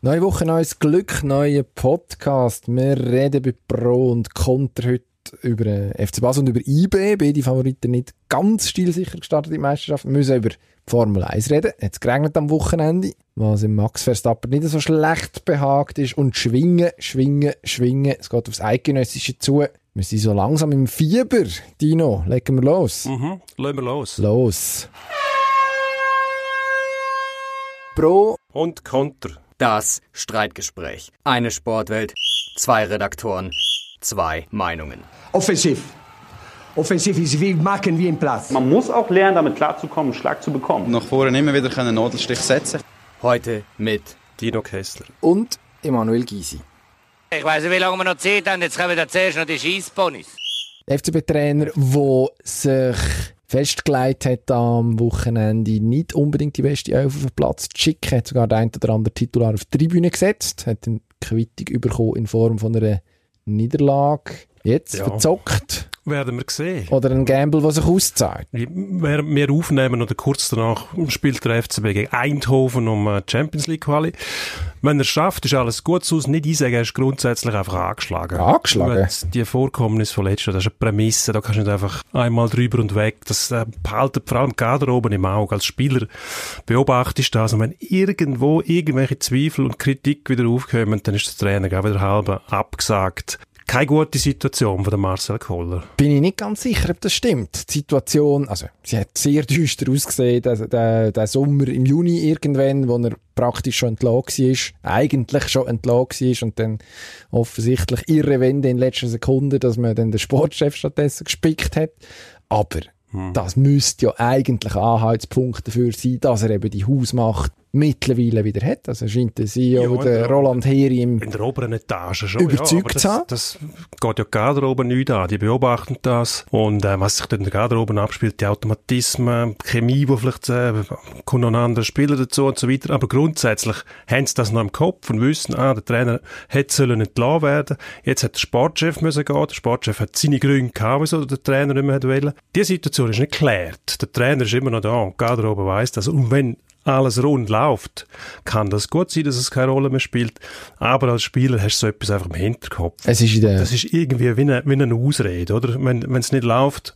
Neue Woche, neues Glück, neuer Podcast. Wir reden bei Pro und Contra heute über äh, FC Basel und über IB. Beide Favoriten nicht ganz stilsicher gestartet in die Meisterschaft. Wir müssen über Formel 1 reden. Jetzt geregnet am Wochenende, was im Max Verstappen nicht so schlecht behagt ist. Und schwingen, schwingen, schwingen. Es geht aufs Eidgenössische zu. Wir sind so langsam im Fieber. Dino, legen wir los. Mhm, legen wir los. Los. Pro und Contra. Das Streitgespräch. Eine Sportwelt, zwei Redaktoren, zwei Meinungen. Offensiv. Offensiv ist wie machen wie im Platz. Man muss auch lernen, damit klarzukommen, einen Schlag zu bekommen. Nach vorne immer wieder einen Nadelstich setzen. Heute mit Dino Kessler und Emanuel Gysi. Ich weiß nicht, wie lange wir noch Zeit haben. Jetzt kommen wir zuerst noch die Scheissponys. FCB-Trainer, der sich festgelegt hat am Wochenende, nicht unbedingt die beste Elf auf den Platz zu schicken, hat sogar den einen oder anderen Titular auf die Tribüne gesetzt, hat eine Quittung bekommen in Form von einer Niederlage. Jetzt ja. verzockt. Werden wir sehen. Oder ein Gamble, der sich auszahlt. Während wir aufnehmen oder kurz danach spielt der FCB gegen Eindhoven um äh, Champions League Quali. Wenn er es schafft, ist alles gut aus. Nicht einsagen, er ist grundsätzlich einfach angeschlagen. Angeschlagen? Die Vorkommnisse von letzter, das ist eine Prämisse, da kannst du nicht einfach einmal drüber und weg. Das äh, behaltet vor allem gerade oben im Auge. Als Spieler beobachtest du das und wenn irgendwo irgendwelche Zweifel und Kritik wieder aufkommen, dann ist der Trainer auch wieder halb abgesagt keine gute Situation von der Marcel Kohler. Bin ich nicht ganz sicher, ob das stimmt. Die Situation, also sie hat sehr düster ausgesehen, der, der, der Sommer im Juni irgendwann, wo er praktisch schon entlassen war, eigentlich schon entlassen war und dann offensichtlich ihre Wende in letzter Sekunde, dass man dann den Sportchef stattdessen gespickt hat. Aber hm. das müsste ja eigentlich Anhaltspunkt dafür sein, dass er eben die Hausmacht mittlerweile wieder hat. Also scheint der CEO, ja, der Roland Heri im in der oberen Etage schon, überzeugt ja, zu haben. Das, das geht ja Garderobe nicht an. Die beobachten das. Und äh, was sich dort in der Garderobe abspielt, die Automatismen, die Chemie, wo vielleicht äh, kommen noch andere Spieler dazu und so weiter. Aber grundsätzlich haben sie das noch im Kopf und wissen, ah, der Trainer hätte sollen entlassen werden. Jetzt hat der Sportchef müssen gehen. Der Sportchef hat seine Gründe gehabt, wieso der Trainer nicht mehr wollte. Die Situation ist nicht geklärt. Der Trainer ist immer noch da und die Garderobe weiss das. Und wenn alles rund läuft, kann das gut sein, dass es keine Rolle mehr spielt. Aber als Spieler hast du so etwas einfach im Hinterkopf. Es ist das ist irgendwie wie eine, wie eine Ausrede, oder? Wenn es nicht läuft,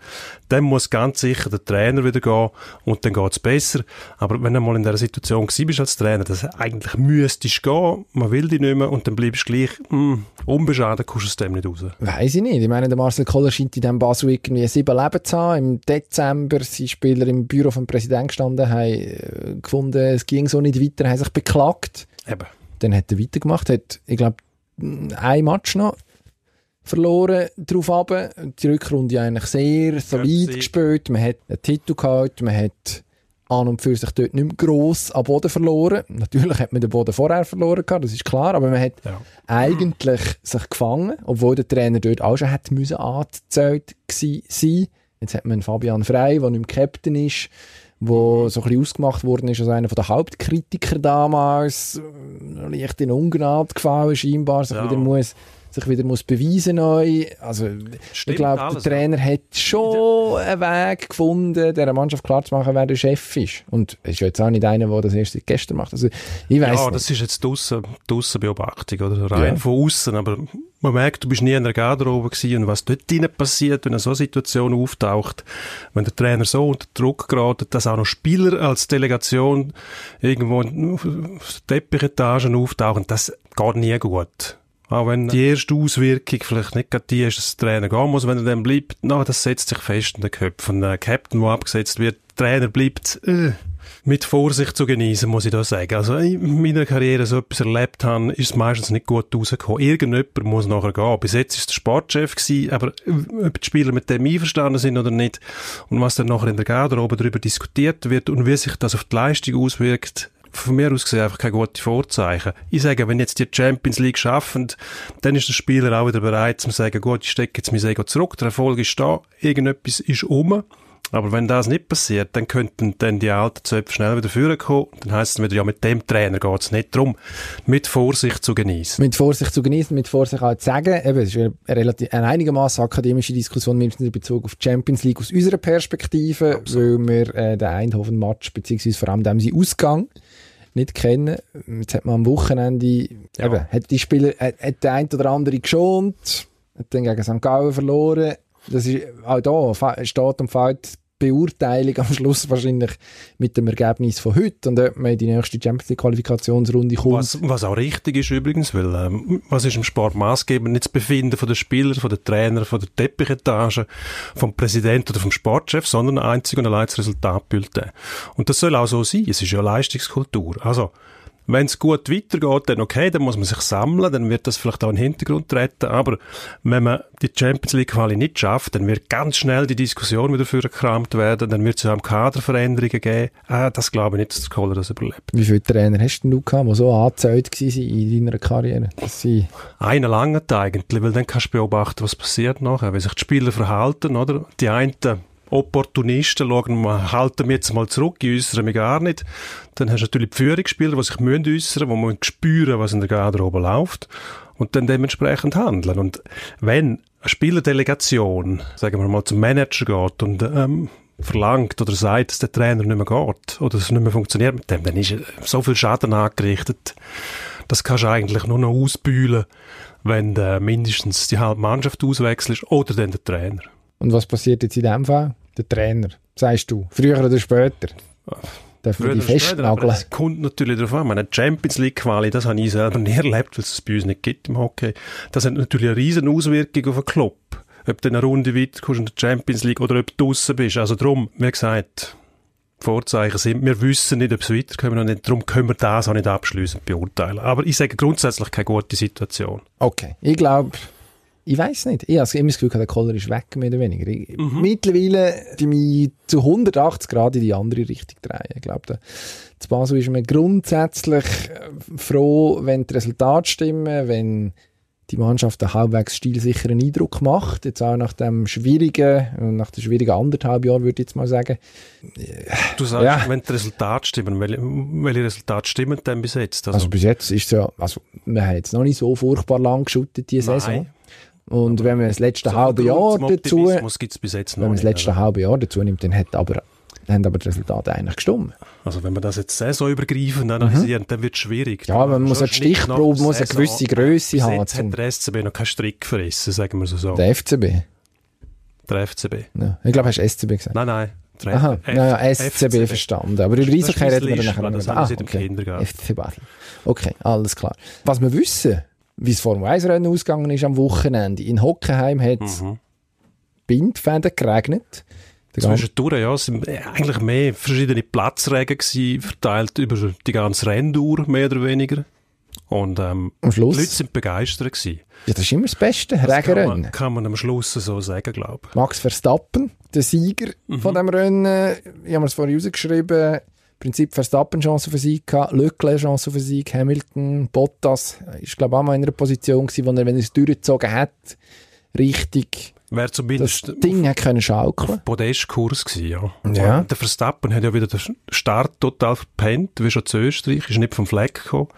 dann muss ganz sicher der Trainer wieder gehen und dann geht es besser. Aber wenn du mal in der Situation bist als Trainer, dass eigentlich müsstest gehen, man will dich nicht mehr und dann bleibst du gleich mh, hm, unbeschadet, kommst du aus dem nicht raus. Weiß ich nicht. Ich meine, der Marcel Koller scheint in diesem Basel irgendwie sieben Leben zu haben. Im Dezember sind Spieler im Büro vom Präsidenten gestanden, haben äh, gefunden, es ging so nicht weiter, haben sich beklagt. Eben. Dann hat er weitergemacht, hat, ich glaube, ein Match noch verloren drauf runter. Die Rückrunde eigentlich sehr solid gespielt. Man hat einen Titel gehabt, man hat an und für sich dort nicht mehr gross an Boden verloren. Natürlich hat man den Boden vorher verloren gehabt, das ist klar, aber man hat ja. eigentlich sich gefangen, obwohl der Trainer dort auch schon hätte müssen angezählt sein. Jetzt hat man Fabian Frey, der nicht mehr Captain ist, wo so ein bisschen ausgemacht worden ist als einer der Hauptkritiker damals, leicht in Ungnade gefallen scheinbar, sich ja. wieder muss sich wieder muss beweisen neu. Also, Stimmt, ich glaube, der Trainer hat schon einen Weg gefunden, der Mannschaft klarzumachen, wer der Chef ist. Und es ist jetzt auch nicht einer, der das erst gestern macht. Also, ich weiss ja, das ist jetzt draussen, draussen Beobachtung, oder? Rein ja. von außen, aber man merkt, du bist nie in der Garderobe gewesen und was dort drinnen passiert, wenn eine so Situation auftaucht, wenn der Trainer so unter Druck gerät, dass auch noch Spieler als Delegation irgendwo in Teppichetagen auftauchen, das geht nie gut. Auch wenn die erste Auswirkung vielleicht nicht gerade die ist, dass der Trainer gehen muss, wenn er dann bleibt, no, das setzt sich fest in den Köpfen. Ein Captain, der abgesetzt wird, der Trainer bleibt, äh, mit Vorsicht zu genießen, muss ich da sagen. Also in meiner Karriere so etwas erlebt habe, ist es meistens nicht gut rausgekommen. Irgendjemand muss nachher gehen. Bis jetzt ist der Sportchef gewesen, aber äh, ob die Spieler mit dem einverstanden sind oder nicht und was dann nachher in der Garderobe darüber diskutiert wird und wie sich das auf die Leistung auswirkt, von mir aus gesehen einfach keine gute Vorzeichen. Ich sage, wenn jetzt die Champions League schaffen, dann ist der Spieler auch wieder bereit zu sagen, gut, ich stecke jetzt mein Ego zurück, der Erfolg ist da, irgendetwas ist um. Aber wenn das nicht passiert, dann könnten dann die alten Zöpfe schnell wieder führen kommen. Dann heisst es wieder, ja, mit dem Trainer geht es nicht darum, mit Vorsicht zu genießen. Mit Vorsicht zu genießen, mit Vorsicht auch zu sagen, eben, es ist eine, relativ, eine einigermaßen akademische Diskussion, mindestens in Bezug auf die Champions League aus unserer Perspektive, Absolut. weil wir äh, den Eindhoven-Match, beziehungsweise vor allem dem sie Ausgang, nicht kennen. Jetzt hat man am Wochenende, Ja. eben, hat die Spieler, hat, hat der ein oder andere geschont, hat dann gegen St. Gallen verloren. Das ist, auch da steht und fällt Beurteilung am Schluss wahrscheinlich mit dem Ergebnis von heute und ob man in die nächste Champions League Qualifikationsrunde kommt. Was, was auch richtig ist übrigens, weil ähm, was ist im Sport maßgebend? Nicht das Befinden von den Spielern, von den Trainer, von der Teppichetage, vom Präsidenten oder vom Sportchef, sondern einzig und allein das Resultatbulletin. Und das soll auch so sein. Es ist ja Leistungskultur. Also, wenn es gut weitergeht, dann okay, dann muss man sich sammeln, dann wird das vielleicht auch in den Hintergrund treten, aber wenn man die Champions League Quali nicht schafft, dann wird ganz schnell die Diskussion wieder vorgekramt werden, dann wird es ja am Kader Veränderungen geben. Ah, das glaube ich nicht, dass der Kohler das überlebt. Wie viele Trainer hast denn du gehabt, die so angezählt waren in deiner Karriere? Einer langt eigentlich, weil dann kannst du beobachten, was passiert nachher, wie sich die Spieler verhalten, oder? Die einen Opportunisten schauen, wir halten jetzt mal zurück, ich äußere mich gar nicht. Dann hast du natürlich die Führungsspieler, die sich müssen äußern, die müssen spüren, was in der Garderobe läuft und dann dementsprechend handeln. Und wenn eine Spielerdelegation, sagen wir mal, zum Manager geht und ähm, verlangt oder sagt, dass der Trainer nicht mehr geht oder dass es nicht mehr funktioniert mit dem, dann ist so viel Schaden angerichtet. Das kannst du eigentlich nur noch ausbühlen, wenn du mindestens die halbe Mannschaft auswechselst oder dann der Trainer. Und was passiert jetzt in dem Fall? Der Trainer, sagst du, früher oder später? Die Früher später, aber festnageln? Es kommt natürlich darauf an. Meine Champions League Quali, das habe ich selber nie erlebt, weil es bei uns nicht gibt im Hockey. Das hat natürlich eine riesen Auswirkung auf den Club. Ob du eine Runde weiterkommst in der Champions League oder ob du draussen bist. Also darum, wie gesagt, die Vorzeichen sind, wir wissen nicht, ob es weiterkommen oder nicht. Darum können wir das auch nicht abschließend beurteilen. Aber ich sage grundsätzlich keine gute Situation. Okay, ich glaube, ich weiß nicht. Ich habe immer das Gefühl, der Koller ist weg, mehr oder weniger. Ich, Mittlerweile die mich zu 180 Grad in die andere Richtung drehen. Ich glaube, zu Basel ist man grundsätzlich äh, froh, wenn die Resultate stimmen, wenn die Mannschaft einen halbwegs stilsicheren Eindruck macht. Jetzt auch nach dem schwierigen, äh, nach der schwierigen anderthalb Jahr, würde ich jetzt mal sagen. Du sagst, Ja. wenn die Resultate stimmen, welche, welche Resultate stimmen denn bis jetzt? Also bis jetzt ist es ja, also wir haben jetzt noch nicht so furchtbar lang geschuttet, diese Nein. Saison. Und wenn man das letzte So halbe Jahr dazu, wenn man das letzte halbe Jahr dazu nimmt, dann hat aber, haben aber die Resultate eigentlich gestimmt. Also wenn man das jetzt saisonübergreifend analysiert, dann wird es schwierig. Mhm. Ja, man muss Schon eine Stichprobe, muss eine gewisse Bis haben, Jetzt hat der SCB noch keinen Strick gefressen, sagen wir so. so. Der FCB. Der FCB. Ja. Ich glaube, hast du SCB gesagt. Nein, nein. Der Aha, F- ja, ja, SCB verstanden. Aber über mein reden wir nachher das haben Ah, sie im okay. Kindergarten. FC Basel. Okay, alles klar. Was wir wissen, wie das Formel 1 Rennen ausgegangen ist am Wochenende. In Hockenheim hat es Mhm. Bindfäden geregnet. Zwischendurch, ja, es sind eigentlich mehr verschiedene Platzregen gewesen, verteilt über die ganze Renndauer, mehr oder weniger. Und ähm, Am die Schluss. Leute sind begeistert gewesen. Ja, das ist immer das Beste, Das kann man, kann man am Schluss so sagen, glaube ich. Max Verstappen, der Sieger Mhm. von dem Rennen. Ich habe mir es vorhin rausgeschrieben. Prinzip Verstappen Chance für Sieg gehabt, Leclerc Chance für Sieg, Hamilton, Bottas ist glaube ich auch mal in einer Position gewesen, wo er, wenn er es durchgezogen hat, richtig Wäre das zumindest Ding hat können schaukeln. Podestkurs gewesen, ja. Ja. Und Der Verstappen hat ja wieder den Start total verpennt, wie schon zu Österreich, ist nicht vom Fleck gekommen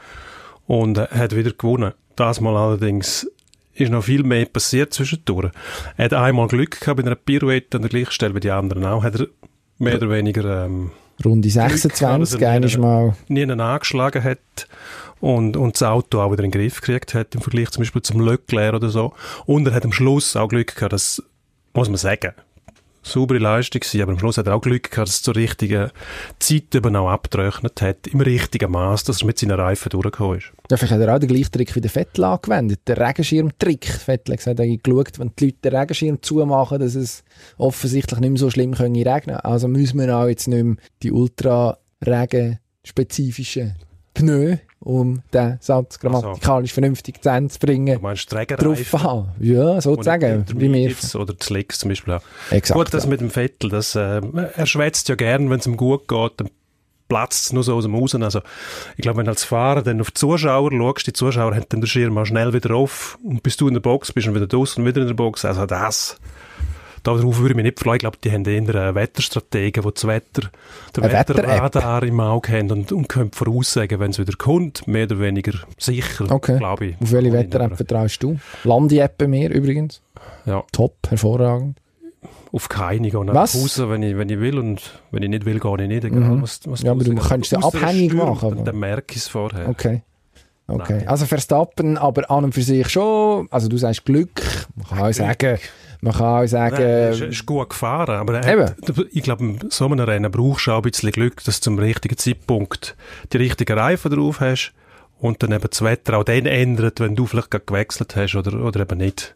und äh, hat wieder gewonnen. Das Mal allerdings ist noch viel mehr passiert zwischendurch. Er hat einmal Glück gehabt bei einer Pirouette an der gleichen Stelle wie die anderen auch, hat er mehr oder weniger ähm, Runde Glück gehabt, 26, dass er einmal nie mal nie einen angeschlagen hat und, und das Auto auch wieder in den Griff gekriegt hat, im Vergleich zum Beispiel zum Leclerc oder so. Und er hat am Schluss auch Glück gehabt, das muss man sagen, saubere Leistung gewesen, aber am Schluss hat er auch Glück gehabt, dass es zur richtigen Zeit eben auch abgetrocknet hat, im richtigen Maß, dass er mit seinen Reifen durchgekommen ist. Ja, vielleicht hat er auch den gleichen Trick wie der Vettel angewendet. Der Regenschirmtrick. Vettel hat hat geschaut, wenn die Leute den Regenschirm zumachen, dass es offensichtlich nicht mehr so schlimm können regnen. Also müssen wir auch jetzt nicht mehr die ultra regenspezifischen Pneu, um den Satz grammatikalisch vernünftig zu Ende zu bringen, Du meinst drauf haben. Ja, sozusagen. Wie. Intermediates Oder die Slicks zum Beispiel auch. Exakt. Gut, das ja. mit dem Vettel, das, äh, er schwätzt ja gern, wenn es ihm gut geht, dann platzt es nur so aus dem Raus. Also, ich glaube, wenn du als Fahrer dann auf die Zuschauer schaust, die Zuschauer haben dann den Schirm auch schnell wieder auf und bis du in der Box bist und wieder draußen und wieder in der Box. Also das, darauf würde ich mich nicht freuen. Ich glaube, die haben eher äh, Wetterstrategen, die das Wetter, der Eine Wetterradar im Auge haben und, und können voraussagen, wenn es wieder kommt, mehr oder weniger sicher, Okay. glaube ich. Auf welche Wetter-App vertraust du? Landi-App mir übrigens. Ja. Top, hervorragend. auf keine gehen. Was? Hause, wenn ich, wenn ich will und wenn ich nicht will, gehe ich nicht. Egal, Mhm. was, was Ja, aber du kannst es abhängig stürmt, machen, Dann, aber- dann merke ich es vorher. Okay. Okay. Nein. Also Verstappen, aber an und für sich schon, also du sagst Glück, man kann auch sagen, man kann auch sagen, er ist, ist gut gefahren, aber er hat, ich glaube, in so einem Rennen brauchst du auch ein bisschen Glück, dass du zum richtigen Zeitpunkt die richtigen Reifen drauf hast und dann eben das Wetter auch dann ändert, wenn du vielleicht gerade gewechselt hast oder, oder eben nicht.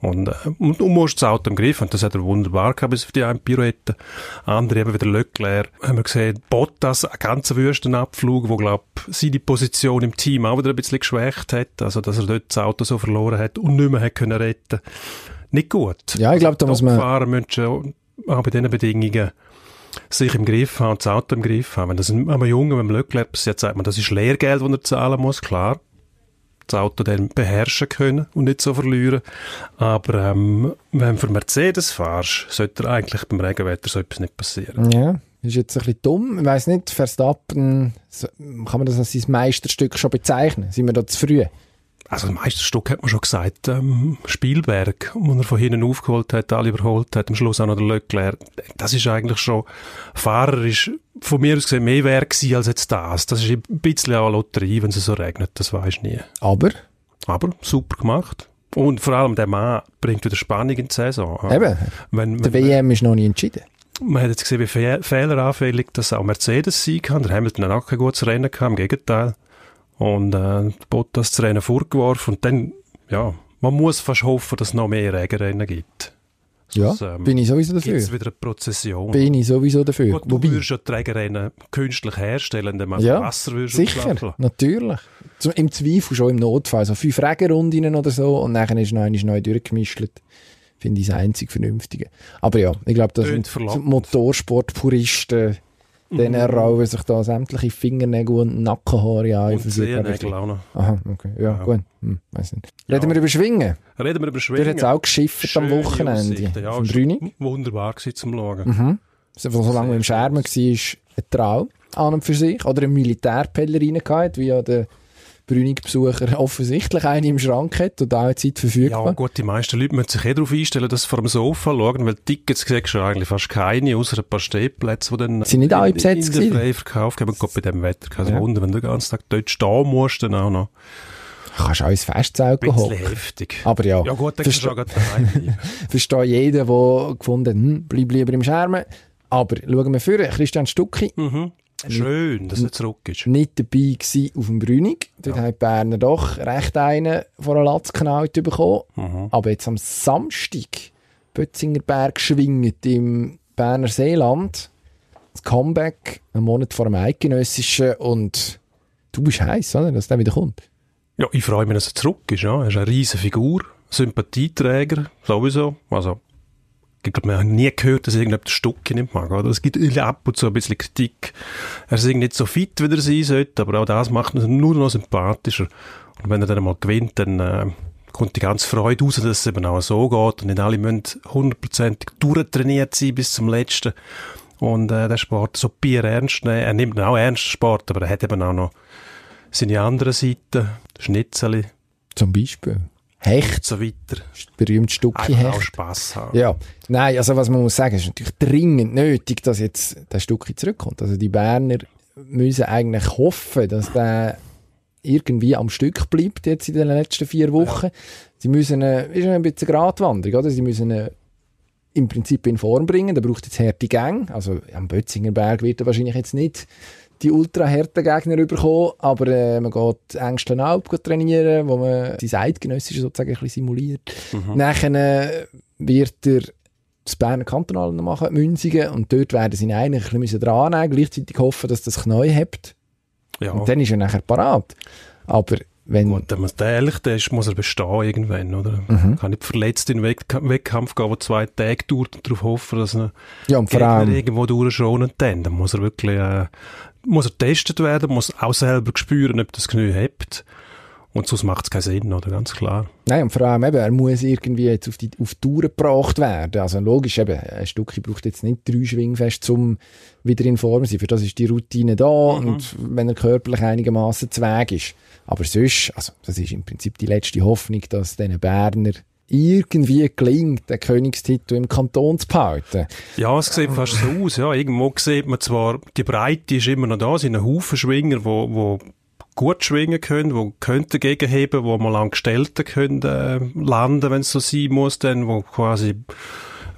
Und, äh, und du musst das Auto im Griff und das hat er wunderbar gehabt, bis auf die eine Pirouette. Andere eben wieder Leclerc. Haben wir gesehen, Bottas, ein ganz Wüstenabflug, wo, glaub, seine Position im Team auch wieder ein bisschen geschwächt hat. Also, dass er dort das Auto so verloren hat und nicht mehr hat können retten. Nicht gut. Ja, ich glaube, da muss man- Fahrer müssen auch bei diesen Bedingungen sich im Griff haben, das Auto im Griff haben. Wenn das einem Jungen, wenn Leclerc passiert, sagt man, das ist Lehrgeld, das er zahlen muss, klar. Das Auto dann beherrschen können und nicht so verlieren. Aber ähm, wenn du für Mercedes fahrst, sollte eigentlich beim Regenwetter so etwas nicht passieren. ja, ist jetzt ein bisschen dumm. Ich weiss nicht, Verstappen, kann man das als sein Meisterstück schon bezeichnen? Sind wir da zu früh? Also das Meisterstück hat man schon gesagt, ähm, Spielberg, wo er von hinten aufgeholt hat, alle überholt hat, am Schluss auch noch der Leclerc. Das ist eigentlich schon, Fahrer ist von mir aus gesehen mehr wert gewesen als jetzt das. Das ist ein bisschen auch eine Lotterie, wenn es so regnet, das du nie. Aber, Aber super gemacht. Und vor allem der Mann bringt wieder Spannung in die Saison. eben, Wenn, der wenn, WM ist noch nicht entschieden. man hat jetzt gesehen, wie fe fehleranfällig das auch Mercedes sein kann. Der Hamilton hat auch kein gutes Rennen gehabt, im Gegenteil. Und äh, Bottas das Rennen vorgeworfen und dann, ja, man muss fast hoffen, dass es noch mehr Regenrennen gibt. Ja, Sonst, ähm, bin ich sowieso dafür. wieder eine Prozession. Bin ich sowieso dafür. Gut, du Wobei, würdest ja die Regenrennen künstlich herstellen, indem man Ja, Wasser würdest sicher, natürlich. Zum, Im Zweifel schon im Notfall, so fünf Regenrunden oder so und dann ist noch einmal neu durchgemischt. Finde ich das einzig Vernünftige. Aber ja, ich glaube, das sind. Motorsportpuristen, denen Mhm. rauben sich da sämtliche Fingernägel und Nackenhaare an. Und Zehennägel auch noch. Aha, okay. Ja, Ja. gut. Hm, weiss nicht. Reden wir über Schwingen. Reden wir über Du Schwingen. hast auch geschifft am Wochenende. Aussichten, Ja, Brünig. Wunderbar gewesen zum Schauen. Mhm. So, solange man im Schermen war, ein Traum an und für sich. Oder ein Militärpellerin gehabt, wie ja der Brünig-Besucher offensichtlich eine im Schrank hat und auch Zeit Ja, verfügbar. gut, die meisten Leute müssen sich eh darauf einstellen, dass sie vor dem Sofa schauen, weil Tickets siehst du eigentlich fast keine, außer ein paar Stehplätze, die dann Sind nicht alle in- besetzt in der Freiverkauf haben. Gott, bei dem Wetter kein Ja. Wunder, wenn du den ganzen Tag dort stehen musst, dann auch noch. Kannst auch ins Festzelt hocken. heftig. Aber ja, Ja gut, dann kannst du verstehe jeden, der gefunden hat, hm, bleib lieber im Schermen. Aber schauen wir vor, Christian Stucki mhm. Schön, dass er zurück ist. nicht dabei gewesen auf dem Brünig. Dort Ja. haben die Berner doch recht einen vor einen Latz geknallt bekommen. Mhm. Aber jetzt am Samstag Bötzinger Berg schwingt im Berner Seeland. Das Comeback, einen Monat vor dem Eidgenössischen und du bist heiß, oder? Dass der wieder kommt. Ja, ich freue mich, dass er zurück ist. Ja. Er ist eine riesige Figur, Sympathieträger, sowieso. Also, ich glaube, wir haben nie gehört, dass irgendjemand Stucki nicht mag. Oder? Es gibt ab und zu ein bisschen Kritik. Er ist nicht so fit, wie er sein sollte, aber auch das macht ihn nur noch sympathischer. Und wenn er dann mal gewinnt, dann äh, kommt die ganze Freude raus, dass es eben auch so geht und nicht alle müssen hundertprozentig durchtrainiert sein bis zum Letzten. Und äh, der Sport so Bier ernst nehmen. Er nimmt auch ernst, Sport, aber er hat eben auch noch seine andere Seite, Schnitzel Zum Beispiel. Hecht, so weiter. berühmt Stucki Einfach auch Hecht. Spass haben. Ja, nein, also was man muss sagen, ist natürlich dringend nötig, dass jetzt der Stucki zurückkommt. Also die Berner müssen eigentlich hoffen, dass der irgendwie am Stück bleibt jetzt in den letzten vier Wochen. Sie müssen, äh, ist ein bisschen eine Gratwanderung, oder? Sie müssen im Prinzip in Form bringen. Da braucht jetzt harte Gang. Also am Bötzinger Berg wird er wahrscheinlich jetzt nicht die ultra harten Gegner bekommen, aber äh, man geht Ängstlen Alp trainieren, wo man sein Eidgenössische sozusagen ein bisschen simuliert. Nachher äh, wird er das Berner Kantonal machen, Münzigen, und dort werden sie ihn eigentlich ein bisschen dran nehmen, gleichzeitig hoffen, dass das Knäu hebt. Ja. Und dann ist er nachher parat. Aber wenn... Gut, wenn man ehrlich der ist, muss er bestehen irgendwann, oder? Mhm. Kann nicht verletzt in den Weck Wettkampf gehen, der zwei Tage dauert und darauf hoffen, dass er ja, irgendwo durchschonen dann. Dann muss er wirklich, äh, muss er getestet werden, muss auch selber spüren, ob das Knie hebt. Und sonst macht es keinen Sinn, oder? Ganz klar. Nein, und vor allem eben, er muss irgendwie jetzt auf die, auf die Tour gebracht werden. Also logisch, eben, ein Stückchen braucht jetzt nicht drei Schwingfest, um wieder in Form zu sein. Für das ist die Routine da und wenn er körperlich einigermaßen zweig ist. Aber sonst, also das ist im Prinzip die letzte Hoffnung, dass diesen Berner irgendwie gelingt, den Königstitel im Kanton zu behalten. Ja, es sieht fast so aus. Ja, irgendwo sieht man zwar, die Breite ist immer noch da, es sind ein Haufen Schwinger, wo, wo gut schwingen können, wo könnten gegenheben, wo mal Angestellte können äh, landen, wenn es so sein muss, dann, wo quasi ein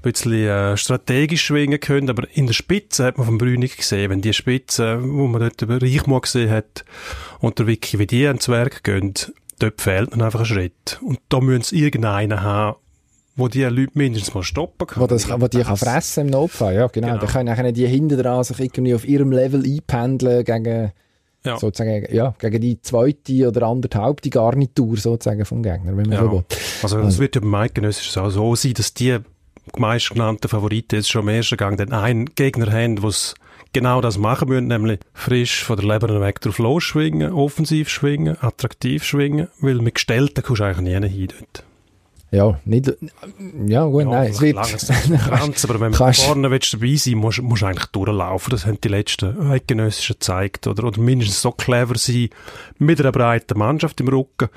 bisschen äh, strategisch schwingen können, aber in der Spitze hat man von Brünig gesehen, wenn die Spitze, wo man dort über Reichmann gesehen hat, und der Wiki, wie die ans Werk gehen, dort fehlt dann einfach ein Schritt. Und da müssen es irgendeinen haben, wo die Leute mindestens mal stoppen kann. Wo, das, wo die kann fressen im Notfall, ja genau. genau. Dann können die hinten dran sich irgendwie auf ihrem Level einpendeln gegen ja. sozusagen, ja, gegen die zweite oder anderthalb die Garnitur sozusagen vom Gegner, wenn man ja. so will. Also, es also. wird ja beim Eidgenössisch auch so sein, dass die meistgenannten Favoriten jetzt schon im ersten Gang den einen Gegner haben, der genau das machen müssen, nämlich frisch von der Leber weg drauf losschwingen, offensiv schwingen, attraktiv schwingen, weil mit Gestellten kommst du eigentlich nie hin dort. Ja, nicht, ja gut, ja, nein, es wird... Grenz, aber wenn du vorne willst dabei sein musst, musst du eigentlich durchlaufen. Das haben die letzten Eidgenössischen gezeigt. Oder, oder mindestens so clever sein, mit einer breiten Mannschaft im Rücken.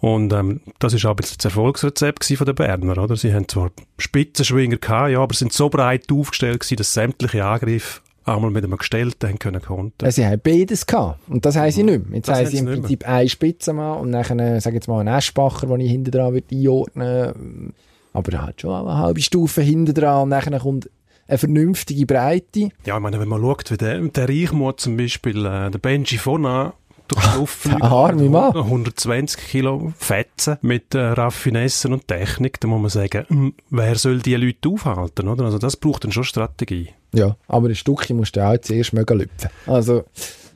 Und ähm, das ist auch ein bisschen das Erfolgsrezept von den Berner, oder? Sie haben zwar Spitzenschwinger gehabt, ja, aber sind so breit aufgestellt gewesen, dass sämtliche Angriffe einmal mit einem Gestellten haben können konnten. Sie haben beides gehabt. Und das haben sie nicht mehr. Jetzt das haben sie im Prinzip einen Spitzenmann und dann, sag jetzt mal, einen Eschbacher, den ich hinten dran einordnen Aber er hat schon eine halbe Stufe hinten dran und dann kommt eine vernünftige Breite. Ja, ich meine, wenn man schaut, wie der, der Reichmut zum Beispiel, äh, der Benji Fona, durch die Luft fliegen. Arme Mann. 120 Kilo Fetzen mit äh, Raffinessen und Technik, da muss man sagen, hm, wer soll die Leute aufhalten, oder? Also das braucht dann schon Strategie. Ja, aber ein Stückchen musst du auch zuerst mögen lüpfen. Also,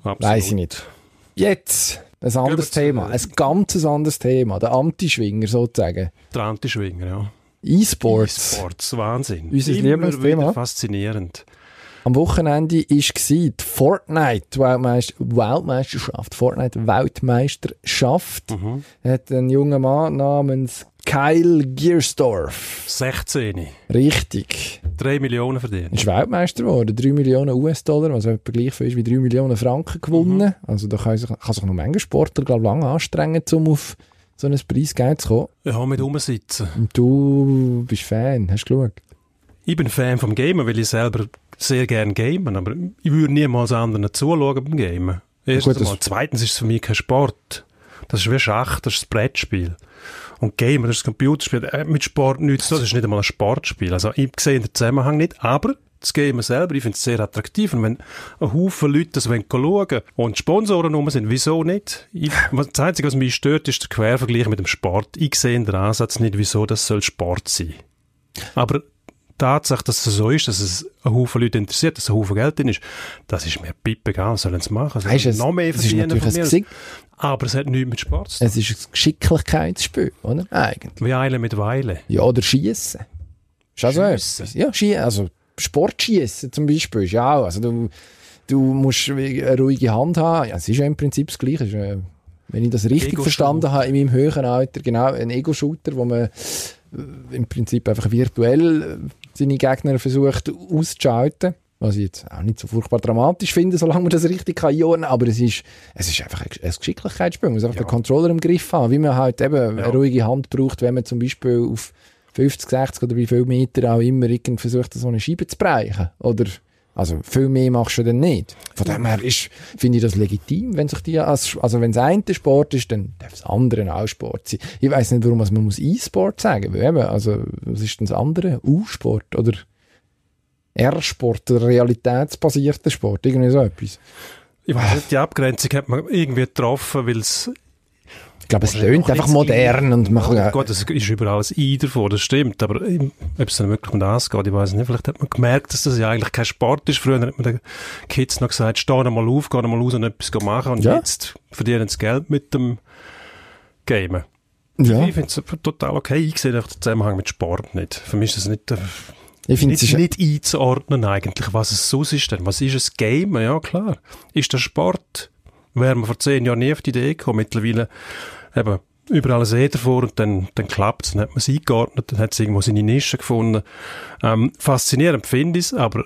weiß ich nicht. Jetzt ein anderes Thema, ein ganz anderes Thema, der Antischwinger sozusagen. Der Antischwinger, ja. E-Sports. E-Sports, Wahnsinn. Unser Lieblingsthema. faszinierend. Am Wochenende war die Fortnite-Weltmeisterschaft. Fortnite-Weltmeisterschaft. Mhm. Hat ein junger Mann namens Kyle Giersdorf. 16. Richtig. 3 Millionen verdient. Ist Weltmeister geworden. 3 Millionen US-Dollar, was etwa gleich viel ist wie 3 Millionen Franken gewonnen. Mhm. Also da kann sich, kann sich noch manche Sportler, glaube lange anstrengen, um auf so ein Preisgeld zu kommen. Ja, mit rumsitzen. Und du bist Fan, hast du geschaut? Ich bin Fan vom Gamen, weil ich selber sehr gerne gamen, aber ich würde niemals anderen zuschauen beim Gamen. Erstens Gut, mal. Zweitens ist es für mich kein Sport. Das ist wie Schach, das ist ein Brettspiel. Und Gamer, das ist ein Computerspiel, äh, mit Sport nichts das ist nicht einmal ein Sportspiel. Also ich sehe den Zusammenhang nicht, aber das Gamer selber, ich finde es sehr attraktiv. Und wenn ein Haufen Leute das schauen wollen und Sponsoren rum sind, wieso nicht? Ich, das Einzige, was mich stört, ist der Quervergleich mit dem Sport. Ich sehe den Ansatz nicht, wieso das soll Sport sein. Aber Tatsache, dass es so ist, dass es einen Haufen Leute interessiert, dass ein Haufen Geld drin ist, das ist mir pippegal, sollen sie machen. Sie weißt, es, noch mehr verdienen von mir. Aber es hat nichts mit Sport zu tun. Es ist ein Geschicklichkeitsspiel, oder? Eigentlich. Wie Eile mit Weile. Ja, oder Schießen. Ist auch so etwas. Ja, Schießen, also Sportschießen zum Beispiel ist ja auch, also du, du musst eine ruhige Hand haben. Ja, es ist ja im Prinzip das Gleiche. Ist, wenn ich das richtig verstanden habe, in meinem höheren Alter, genau, ein Ego-Shooter, wo man äh, im Prinzip einfach virtuell äh, seine Gegner versucht auszuschalten. Was ich jetzt auch nicht so furchtbar dramatisch finde, solange man das richtig kann einordnen. Aber es ist, es ist einfach ein Geschicklichkeitsspiel. Man muss einfach ja. den Controller im Griff haben. Wie man halt eben ja. eine ruhige Hand braucht, wenn man zum Beispiel auf 50, 60 oder wie viel Meter auch immer irgend versucht, so eine Scheibe zu brechen. Oder, also viel mehr machst du dann nicht. Von dem her ist, finde ich das legitim, wenn sich die als, also wenn es ein Sport ist, dann darf es andere auch Sport sein. Ich weiß nicht, warum man muss E-Sport sagen, weil eben, also was ist denn das andere? U-Sport oder R-Sport, realitätsbasierter Sport, irgendwie so etwas. Ich weiß nicht, die Abgrenzung hat man irgendwie getroffen, weil es glaube, es tönt einfach modern und man ja, Gut, es ist überall ein I davor, das stimmt, aber ob es dann wirklich um das geht, ich weiß nicht, vielleicht hat man gemerkt, dass das ja eigentlich kein Sport ist. Früher hat man den Kids noch gesagt, steh mal auf, geh mal raus und etwas machen und ja. jetzt verdienen sie Geld mit dem Gamen. Ja. Ich finde es total okay, ich sehe den Zusammenhang mit Sport nicht. Für mich ist es nicht... Ich finde es nicht einzuordnen eigentlich, was es sonst ist denn. Was ist ein Game? Ja, klar. Ist der Sport? Wäre man vor zehn Jahren nie auf die Idee gekommen. Mittlerweile eben überall ein See davor und dann, dann klappt es. Dann hat man es eingeordnet, dann hat es irgendwo seine Nische gefunden. Ähm, faszinierend finde ich es, aber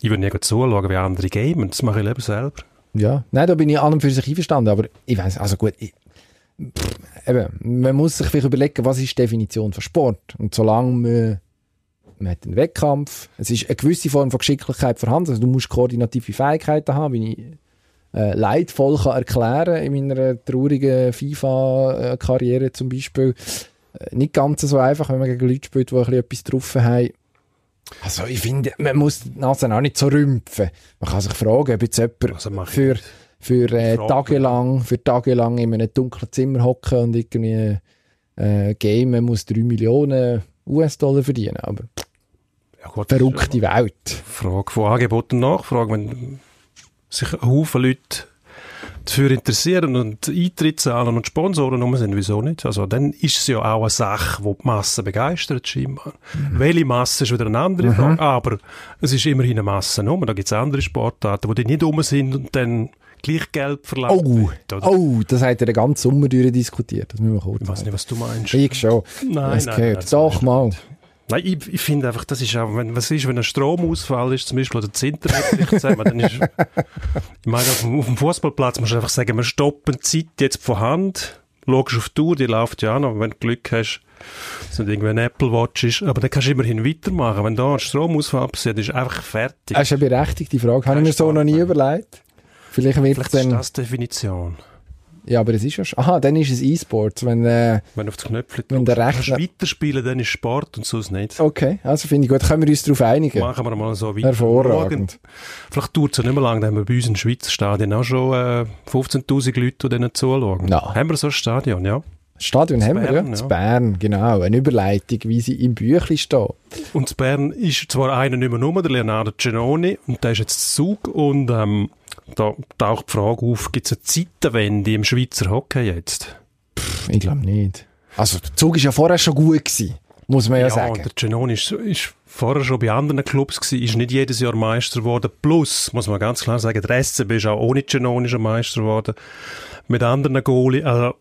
ich würde nicht zuschauen, wie andere gamen. Das mache ich lieber selber. Ja, nein, da bin ich allem für sich einverstanden, aber ich weiß, also gut, ich, eben, man muss sich vielleicht überlegen, was ist die Definition von Sport? Und solange man, man hat einen Wettkampf, es ist eine gewisse Form von Geschicklichkeit vorhanden, also du musst koordinative Fähigkeiten haben, wie ich äh, leidvoll kann erklären in meiner traurigen FIFA-Karriere zum Beispiel. Äh, nicht ganz so einfach, wenn man gegen Leute spielt, die ein bisschen etwas drauf haben. Also ich finde, man muss die Nase auch nicht so rümpfen. Man kann sich fragen, ob jetzt jemand Also für, für, äh, tagelang, für tagelang in einem dunklen Zimmer hocken und irgendwie äh, gamen muss 3 Millionen US-Dollar verdienen. Aber Ja, gut, verrückte Welt. Frage von Angebot und Nachfrage. Wenn sich ein Haufen Leute dafür interessieren und Eintritt zahlen und Sponsoren rum sind, wieso nicht? Also dann ist es ja auch eine Sache, die die Masse begeistert scheinbar. Mhm. Welche Masse ist wieder eine andere Frage, aber es ist immerhin eine Masse rum. Da gibt es andere Sportarten, die nicht rum sind und dann gleich Geld verlangt Oh, wird, oder? oh, das hat er den ganzen Sommer diskutiert. Das müssen wir kurz Ich weiß nicht, was du meinst. Ich schon. Nein, nein, nein, Doch mal. Nein, ich, ich finde einfach, das ist auch, wenn, was ist, wenn ein Stromausfall ist, zum Beispiel, oder das Internet bricht zusammen, dann ist, ich meine, auf dem, auf dem Fußballplatz musst du einfach sagen, wir stoppen die Zeit jetzt von Hand, schaust auf die Uhr, die läuft ja auch noch, wenn du Glück hast, dass nicht irgendwie ein Apple Watch ist, aber dann kannst du immerhin weitermachen. Wenn da ein Stromausfall passiert, ist einfach fertig. Das ist eine berechtigte Frage. Habe ich mir so noch nie überlegt. Vielleicht wird Vielleicht ist dann... das die Definition. Ja, aber es ist ja schon... Aha, dann ist es E-Sports. Wenn, äh, Wenn auf das Knöpfchen Wenn der Rechner- weiterspielen, dann ist Sport und sonst nicht. okay, also finde ich gut. Können wir uns darauf einigen? Machen wir mal so weiter. Hervorragend. Vielleicht dauert es ja nicht mehr lange, da haben wir bei uns im Schweizer Stadion auch schon äh, 15'000 Leute, die denen zuschauen. Ja. Haben wir so ein Stadion, ja. Das Stadion haben wir, ja. Bern, Das ja. Bern, genau. Eine Überleitung, wie sie im Büchlein steht. Und in Bern ist zwar einer nicht mehr nur, der Leonardo Genoni, und der ist jetzt zu Zug, und ähm, da taucht die Frage auf, gibt es eine Zeitenwende im Schweizer Hockey jetzt? Pff, Ich glaube nicht. Also, der Zug ist ja vorher schon gut gewesen. Muss man ja, und sagen. der Genoni ist, ist vorher schon bei anderen Clubs gewesen, ist nicht jedes Jahr Meister geworden. Plus, muss man ganz klar sagen, der SCB ist auch ohne Genoni schon Meister geworden. Mit anderen Goalie. Also,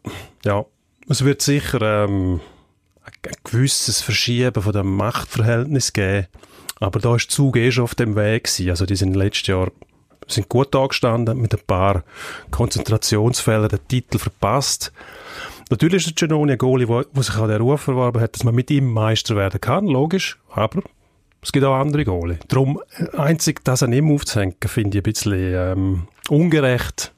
ja, es wird sicher ähm, ein gewisses Verschieben von dem Machtverhältnis geben. Aber da ist der Zug eh schon auf dem Weg gewesen. Also die sind letztes Jahr sind gut angestanden, mit ein paar Konzentrationsfällen den Titel verpasst. Natürlich ist der Genoni ein Goalie, der sich an den Ruf erworben hat, dass man mit ihm Meister werden kann, logisch, aber es gibt auch andere Goalie. Darum, einzig das an ihm aufzuhängen, finde ich ein bisschen ähm, ungerecht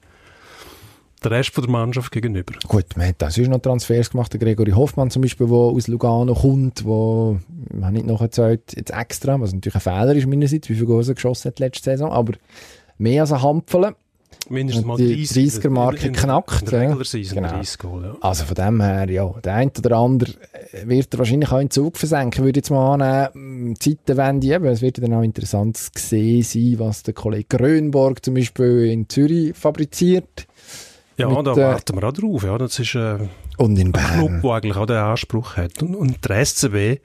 der Rest von der Mannschaft gegenüber. Gut, man hat auch sonst noch Transfers gemacht. Der Gregory Hoffmann zum Beispiel, der aus Lugano kommt, wo man nicht noch erzählt, jetzt extra, was natürlich ein Fehler ist meinerseits, wie viele Goals er geschossen hat letzte Saison, aber mehr als ein Hampfel. Mindestens mal die 30. 30er-Marke in- in- knackt, In der ja. Genau. 30 Goal, ja. Also von dem her, ja, der eine oder andere äh, wird er wahrscheinlich auch in Zug versenken, würde ich jetzt mal annehmen. Die Zeitenwende eben, es wird dann auch interessant zu sehen sein, was der Kollege Grönborg zum Beispiel in Zürich fabriziert Ja, Mit, da äh, warten wir auch drauf. Ja, das ist äh, und in ein Club, Bern. der eigentlich auch den Anspruch hat. Und, und der SCB,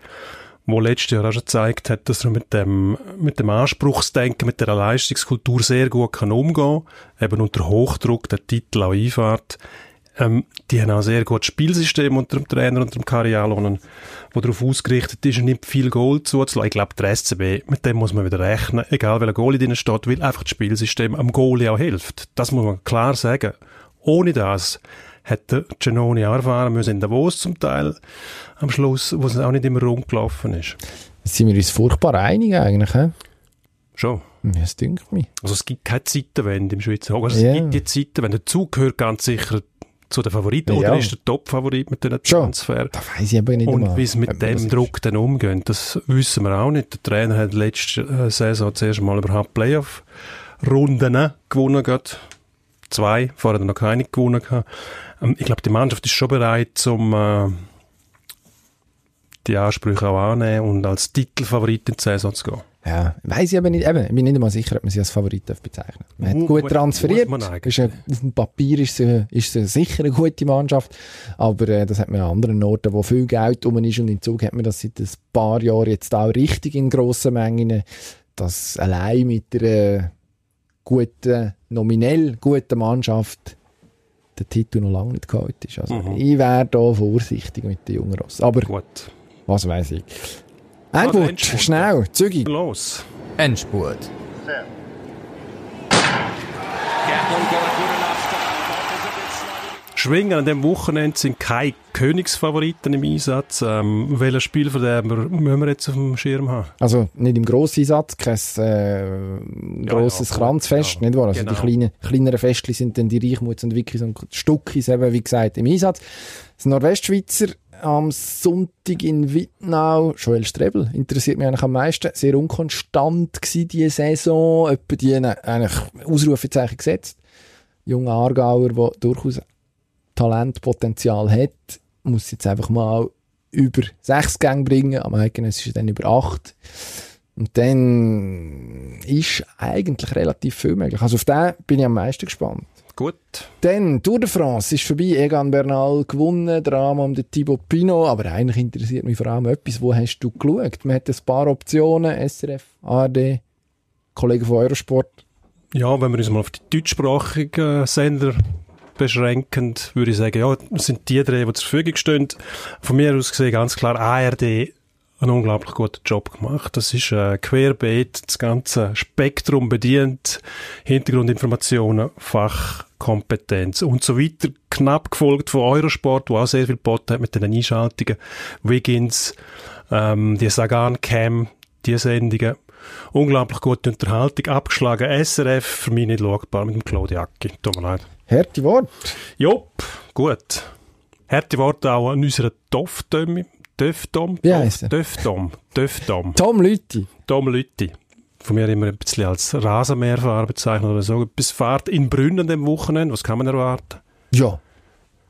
wo letztes Jahr auch schon gezeigt hat, dass er mit dem, mit dem Anspruchsdenken, mit der Leistungskultur sehr gut kann umgehen eben unter Hochdruck der Titel auch einfährt. Ähm, die haben auch ein sehr gutes Spielsystem unter dem Trainer, unter dem Karialonen, wo darauf ausgerichtet ist, nicht viel Goal zuzulassen. Ich glaube, der SCB, mit dem muss man wieder rechnen, egal welcher Goalie drin steht, weil einfach das Spielsystem am Goalie auch hilft. Das muss man klar sagen. Ohne das hätte Genoni auch erfahren müssen in Davos zum Teil am Schluss, wo es auch nicht immer rund gelaufen ist. Sind wir uns furchtbar einig eigentlich, he? Schon. Ja, das dünkt mich. Also es gibt keine Zeitenwende im Schweizer Hockey. Also Ja. es gibt die Zeitenwende. Der Zug gehört ganz sicher zu den Favoriten Ja. oder ist der Top-Favorit mit diesen. Transfer. Da weiss ich aber nicht Und wie es mit das dem. Druck dann umgehen, das wissen wir auch nicht. Der Trainer hat letzte äh, Saison zuerst mal überhaupt Playoff-Runden gewonnen. Gehabt. Zwei, vorher er noch keine gewonnen. Gehabt. Ähm, ich glaube, die Mannschaft ist schon bereit, um äh, die Ansprüche auch annehmen und als Titelfavorit in die Saison zu gehen. Ja, weiss ich aber nicht. Eben, ich bin nicht einmal sicher, ob man sie als Favorit darf bezeichnen Man hat gut transferiert. Ist eine, auf dem Papier ist sie, ist sie sicher eine gute Mannschaft. Aber äh, das hat man an anderen Orten, wo viel Geld rum ist. Und in Zug hat man das seit ein paar Jahren jetzt auch richtig in grossen Mengen, dass allein mit einer guten, nominell guten Mannschaft der Titel noch lange nicht geholt ist. Also Mhm. ich wäre da vorsichtig mit den jungen Ross. Aber Gut. was weiß ich. Also Endspurt. schnell, zügig. Los. Endspurt. Schwingen. An dem Wochenende sind keine Königsfavoriten im Einsatz. Ähm, welcher Spiel von dem müssen wir jetzt auf dem Schirm haben? Also nicht im Grosseinsatz, kein äh, grosses ja, Kranzfest, ja, nicht wahr? Also genau. die kleinen, kleineren Festchen sind dann die Reichmuts und Wikis und Stuckis eben, wie gesagt, im Einsatz. Das Nordwestschweizer am Sonntag in Wittnau, Joel Strebel, interessiert mich eigentlich am meisten, sehr unkonstant gsi diese Saison, etwa die eigentlich Ausrufezeichen gesetzt. Junger Aargauer, der durchaus Talentpotenzial hat, muss jetzt einfach mal über sechs Gänge bringen, am eigenen ist es dann über acht. Und dann ist eigentlich relativ viel möglich. Also auf den bin ich am meisten gespannt. Gut. Dann, Tour de France ist vorbei. Egan Bernal gewonnen, Drama um den Thibaut Pinot. Aber eigentlich interessiert mich vor allem etwas, wo hast du geschaut? Man hat ein paar Optionen, SRF, ARD, Kollegen von Eurosport. Ja, wenn wir uns mal auf die deutschsprachigen Sender beschränken, würde ich sagen, ja, das sind die drei, die zur Verfügung stehen. Von mir aus gesehen ganz klar ARD einen unglaublich guten Job gemacht. Das ist äh, querbeet, das ganze Spektrum bedient, Hintergrundinformationen, Fachkompetenz und so weiter. Knapp gefolgt von Eurosport, wo auch sehr viel geboten hat mit den Einschaltungen. Wiggins, ähm, die Sagan Cam, die Sendungen. Unglaublich gute Unterhaltung, abgeschlagen. SRF, für mich nicht schaubar mit dem Claudio Acki. Tut mir leid. Harte Wort. Jopp, gut. Harte Worte auch an unserer Toff-Dömi. Döfdom? Wie heisst er? Döfdom. Döfdom. Tom Lüthi. Tom Lütti. Von mir immer ein bisschen als Rasenmäherfahrer bezeichnet oder so. Bis Fahrt in Brünn an dem Wochenende. Was kann man erwarten? Ja.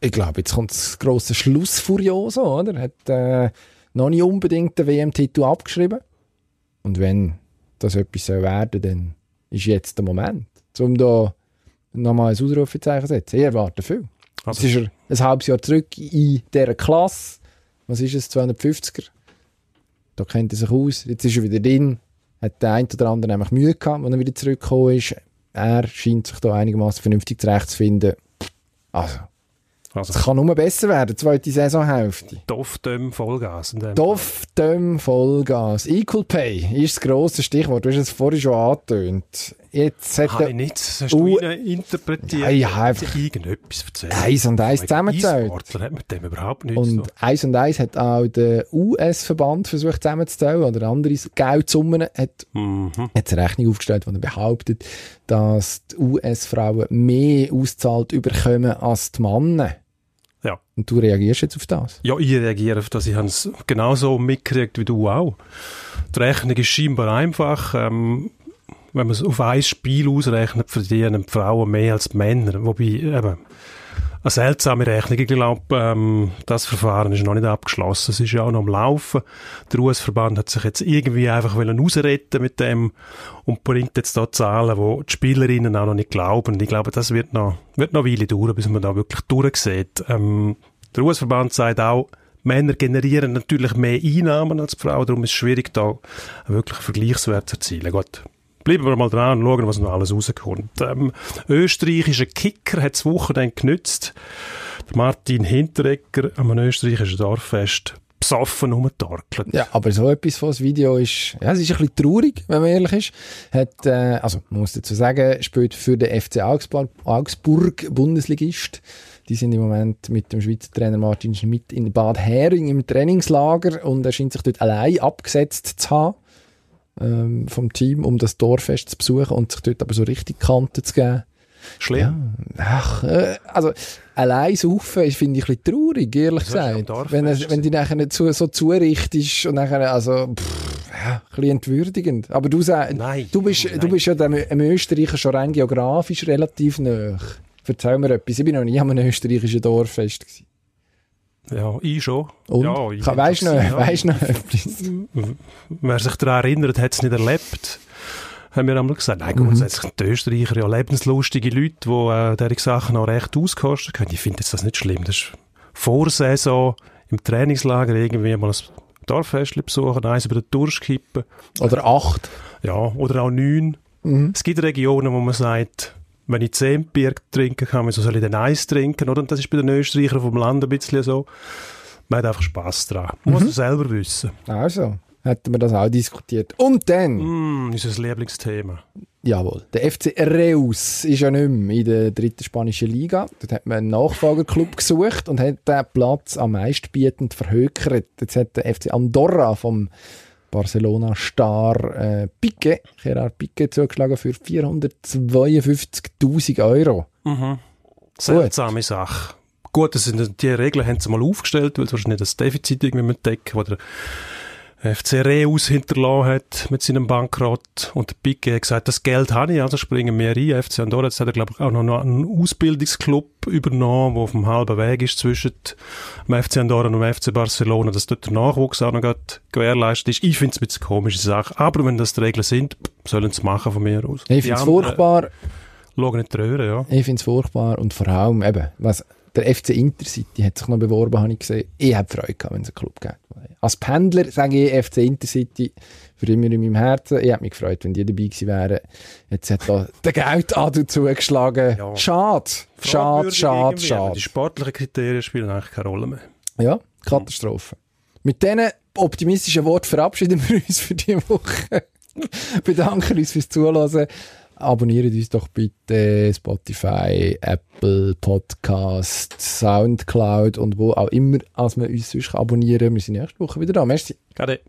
Ich glaube, jetzt kommt das grosse Schlussfurioso, oder? Hat äh, noch nicht unbedingt den WM-Titel abgeschrieben. Und wenn das etwas soll werden dann ist jetzt der Moment, um da nochmal ein Ausrufezeichen setzen. Ich erwarte viel. Also- Jetzt ist er ein halbes Jahr zurück in dieser Klasse. Was ist es, 250er? Da kennt er sich aus. Jetzt ist er wieder drin. Hat der ein oder andere nämlich Mühe gehabt, wenn er wieder zurückgekommen ist. Er scheint sich da einigermaßen vernünftig zurechtzufinden. Also, Also, es kann nur besser werden, zweite Saisonhälfte. Döfdom Vollgas. in dem Doff, Döm, Vollgas. Equal Pay ist das grosse Stichwort. Du hast es vorhin schon angetönt. Jetzt hat Habe ich der nicht. Das hast du rein interpretiert. Ja, ich habe einfach- irgendetwas erzählt. Eins und eins zusammengezählt. E-Sportler hat mit dem überhaupt nichts Und tun. eins und eins hat auch der US-Verband versucht zusammenzuzählen oder andere Geldsummen hat Mhm. hat eine Rechnung aufgestellt, wo er behauptet, dass die US-Frauen mehr auszahlt überkommen als die Männer. Ja. Und du reagierst jetzt auf das? Ja, ich reagiere auf das. Ich habe es genauso mitgekriegt wie du auch. Die Rechnung ist scheinbar einfach. Ähm, wenn man es auf ein Spiel ausrechnet, verdienen die Frauen mehr als Männer. Wobei, eben, eine seltsame Rechnung. Ich glaube, ähm, das Verfahren ist noch nicht abgeschlossen. Es ist ja auch noch am Laufen. Der US-Verband hat sich jetzt irgendwie einfach wollen rausretten mit dem und bringt jetzt da Zahlen, wo die Spielerinnen auch noch nicht glauben. Ich glaube, das wird noch, wird noch eine Weile dauern, bis man da wirklich durchsieht. Ähm, der US-Verband sagt auch, Männer generieren natürlich mehr Einnahmen als Frauen, darum ist es schwierig, da einen wirklichen Vergleichswert zu erzielen. Gut. Bleiben wir mal dran und schauen, was noch alles rauskommt. Ähm, österreichischer Kicker hat das Wochenende genützt. Der Martin Hinteregger am österreichischen Dorffest besoffen rumgetorkelt. Ja, aber so etwas von das Video ist, ja, es ist ein bisschen traurig, wenn man ehrlich ist. Hat, äh, also, man muss dazu sagen, spielt für den FC Augsburg, Augsburg Bundesligist. Die sind im Moment mit dem Schweizer Trainer Martin Schmidt in Bad Hering im Trainingslager und er scheint sich dort allein abgesetzt zu haben ähm, vom Team, um das Dorffest zu besuchen und sich dort aber so richtig Kante zu geben. Schlimm. Ach, äh, also allein saufen ist, finde ich, ein bisschen traurig, ehrlich gesagt. Wenn, er, wenn die nachher nicht so, so zurichtest und nachher, also, pff, ja, ein bisschen entwürdigend. Aber du sagst, Nein. du bist, Nein. du bist ja dem, dem Österreicher schon rein geografisch relativ nah. Erzähl mir etwas. Ich bin noch nie am österreichischen Dorffest gewesen. Ja, ich schon. Und? Ja, ich weisst du noch, ja. weisst du noch? Wer sich daran erinnert, hat es nicht erlebt. Haben wir einmal gesagt, nein, grundsätzlich die Österreicher ja lebenslustige Leute, die äh, diese Sachen auch recht auskosten können. Ich finde das nicht schlimm. Das ist Vorsaison im Trainingslager irgendwie mal ein Dorffestchen besuchen, eins über den Durst kippen. Oder acht. Ja, oder auch neun. Mhm. Es gibt Regionen, wo man sagt, wenn ich zehn Bier trinken kann, wieso soll ich dann eins trinken? Oder? Und das ist bei den Österreichern vom Land ein bisschen so. Man hat einfach Spass dran. Man Mhm. muss es selber wissen. Also, hätten wir das auch diskutiert. Und dann, Mm, unser Lieblingsthema. Jawohl. Der FC Reus ist ja nicht mehr in der dritten spanischen Liga. Dort hat man einen Nachfolgerclub gesucht und hat den Platz am meistbietend verhökert. Jetzt hat der FC Andorra vom Barcelona-Star äh, Pique, Gerard Pique, zugeschlagen für 452.000 Euro. Mhm. Seltsame Sache. Gut, das sind, die Regeln haben sie mal aufgestellt, weil es wahrscheinlich das Defizit irgendwie decken, oder FC Reus hinterlassen hat mit seinem Bankrott und der Pique hat gesagt, das Geld habe ich, also springen wir rein. FC Andorra, jetzt hat er glaube ich auch noch einen Ausbildungsclub übernommen, der auf dem halben Weg ist zwischen dem FC Andorra und dem FC Barcelona, dass dort der Nachwuchs auch noch gewährleistet ist. Ich finde es ein bisschen komische Sache, aber wenn das die Regeln sind, sollen sie machen von mir aus. Ich finde es furchtbar. Schauen nicht Röhre, ja. Ich finde es furchtbar und vor allem eben, was der FC Intercity hat sich noch beworben, habe ich gesehen. Ich habe Freude gehabt, wenn es einen Club gibt. Als Pendler sage ich FC Intercity für immer in meinem Herzen. Ich habe mich gefreut, wenn die dabei gewesen wären. Jetzt hat da der Geldadel zugeschlagen. Ja. Schade, schade, schade, schade. Die sportlichen Kriterien spielen eigentlich keine Rolle mehr. Ja, Katastrophe. Mit diesen optimistischen Worten verabschieden wir uns für diese Woche. Bedanken uns fürs Zuhören. Abonniert uns doch bitte Spotify, Apple Podcast, Soundcloud und wo auch immer, als man uns sonst abonnieren. Wir sind nächste Woche wieder da. Merci. Gade.